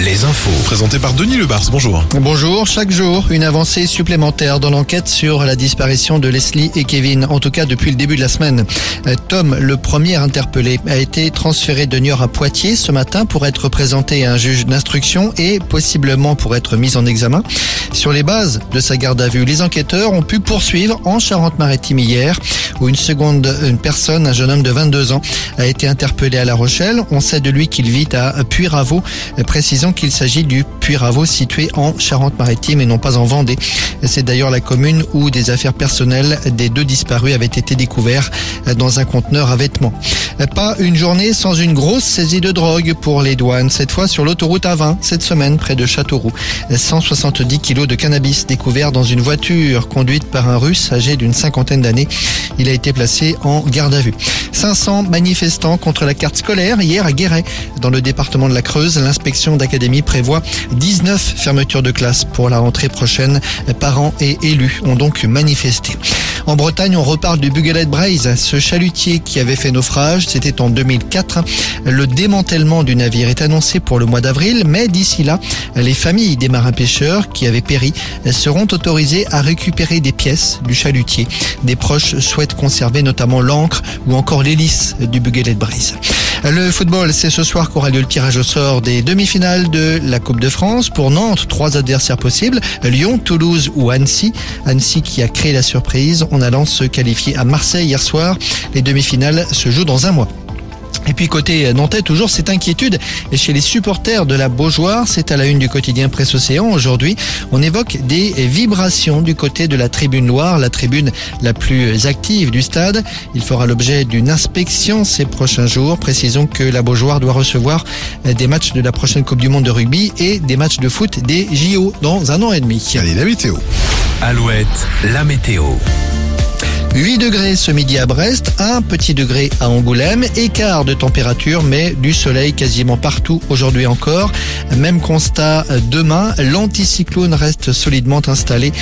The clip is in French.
Les infos. Présenté par Denis Lebars, bonjour. Bonjour, chaque jour, une avancée supplémentaire dans l'enquête sur la disparition de Leslie et Kevin, en tout cas depuis le début de la semaine. Euh, Tom, le premier interpellé, a été transféré de Niort à Poitiers ce matin pour être présenté à un juge d'instruction et possiblement pour être mis en examen. Sur les bases de sa garde à vue, les enquêteurs ont pu poursuivre en Charente-Maritime hier, où une seconde une personne, un jeune homme de 22 ans, a été interpellé à La Rochelle. On sait de lui qu'il vit à Puyraveau. Précisons qu'il s'agit du Puyraveau situé en Charente-Maritime et non pas en Vendée. C'est d'ailleurs la commune où des affaires personnelles des deux disparus avaient été découverts dans un conteneur à vêtements. Pas une journée sans une grosse saisie de drogue pour les douanes, cette fois sur l'autoroute A20, cette semaine près de Châteauroux. 170 kilos de cannabis découverts dans une voiture conduite par un russe âgé d'une cinquantaine d'années. Il a été placé en garde à vue. 500 manifestants contre la carte scolaire hier à Guéret, dans le département de la Creuse. L'inspection d'académie prévoit 19 fermetures de classes pour la rentrée prochaine. Parents et élus ont donc manifesté. En Bretagne, on reparle du Bugelet Braise, ce chalutier qui avait fait naufrage. C'était en 2004. Le démantèlement du navire est annoncé pour le mois d'avril, mais d'ici là, les familles des marins pêcheurs qui avaient péri seront autorisées à récupérer des pièces du chalutier. Des proches souhaitent conserver notamment l'encre ou encore l'hélice du Bugelet Braise. Le football, c'est ce soir qu'aura lieu le tirage au sort des demi-finales de la Coupe de France. Pour Nantes, trois adversaires possibles, Lyon, Toulouse ou Annecy. Annecy qui a créé la surprise en allant se qualifier à Marseille hier soir. Les demi-finales se jouent dans un mois. Et puis côté Nantais, toujours cette inquiétude et chez les supporters de la Beaujoire. C'est à la une du quotidien Presse Océan. Aujourd'hui, on évoque des vibrations du côté de la tribune Loire, la tribune la plus active du stade. Il fera l'objet d'une inspection ces prochains jours. Précisons que la Beaujoire doit recevoir des matchs de la prochaine Coupe du Monde de rugby et des matchs de foot des JO dans un an et demi. Allez, la météo. Alouette, la météo. 8 degrés ce midi à Brest, 1 petit degré à Angoulême, écart de température mais du soleil quasiment partout aujourd'hui encore. Même constat demain, l'anticyclone reste solidement installé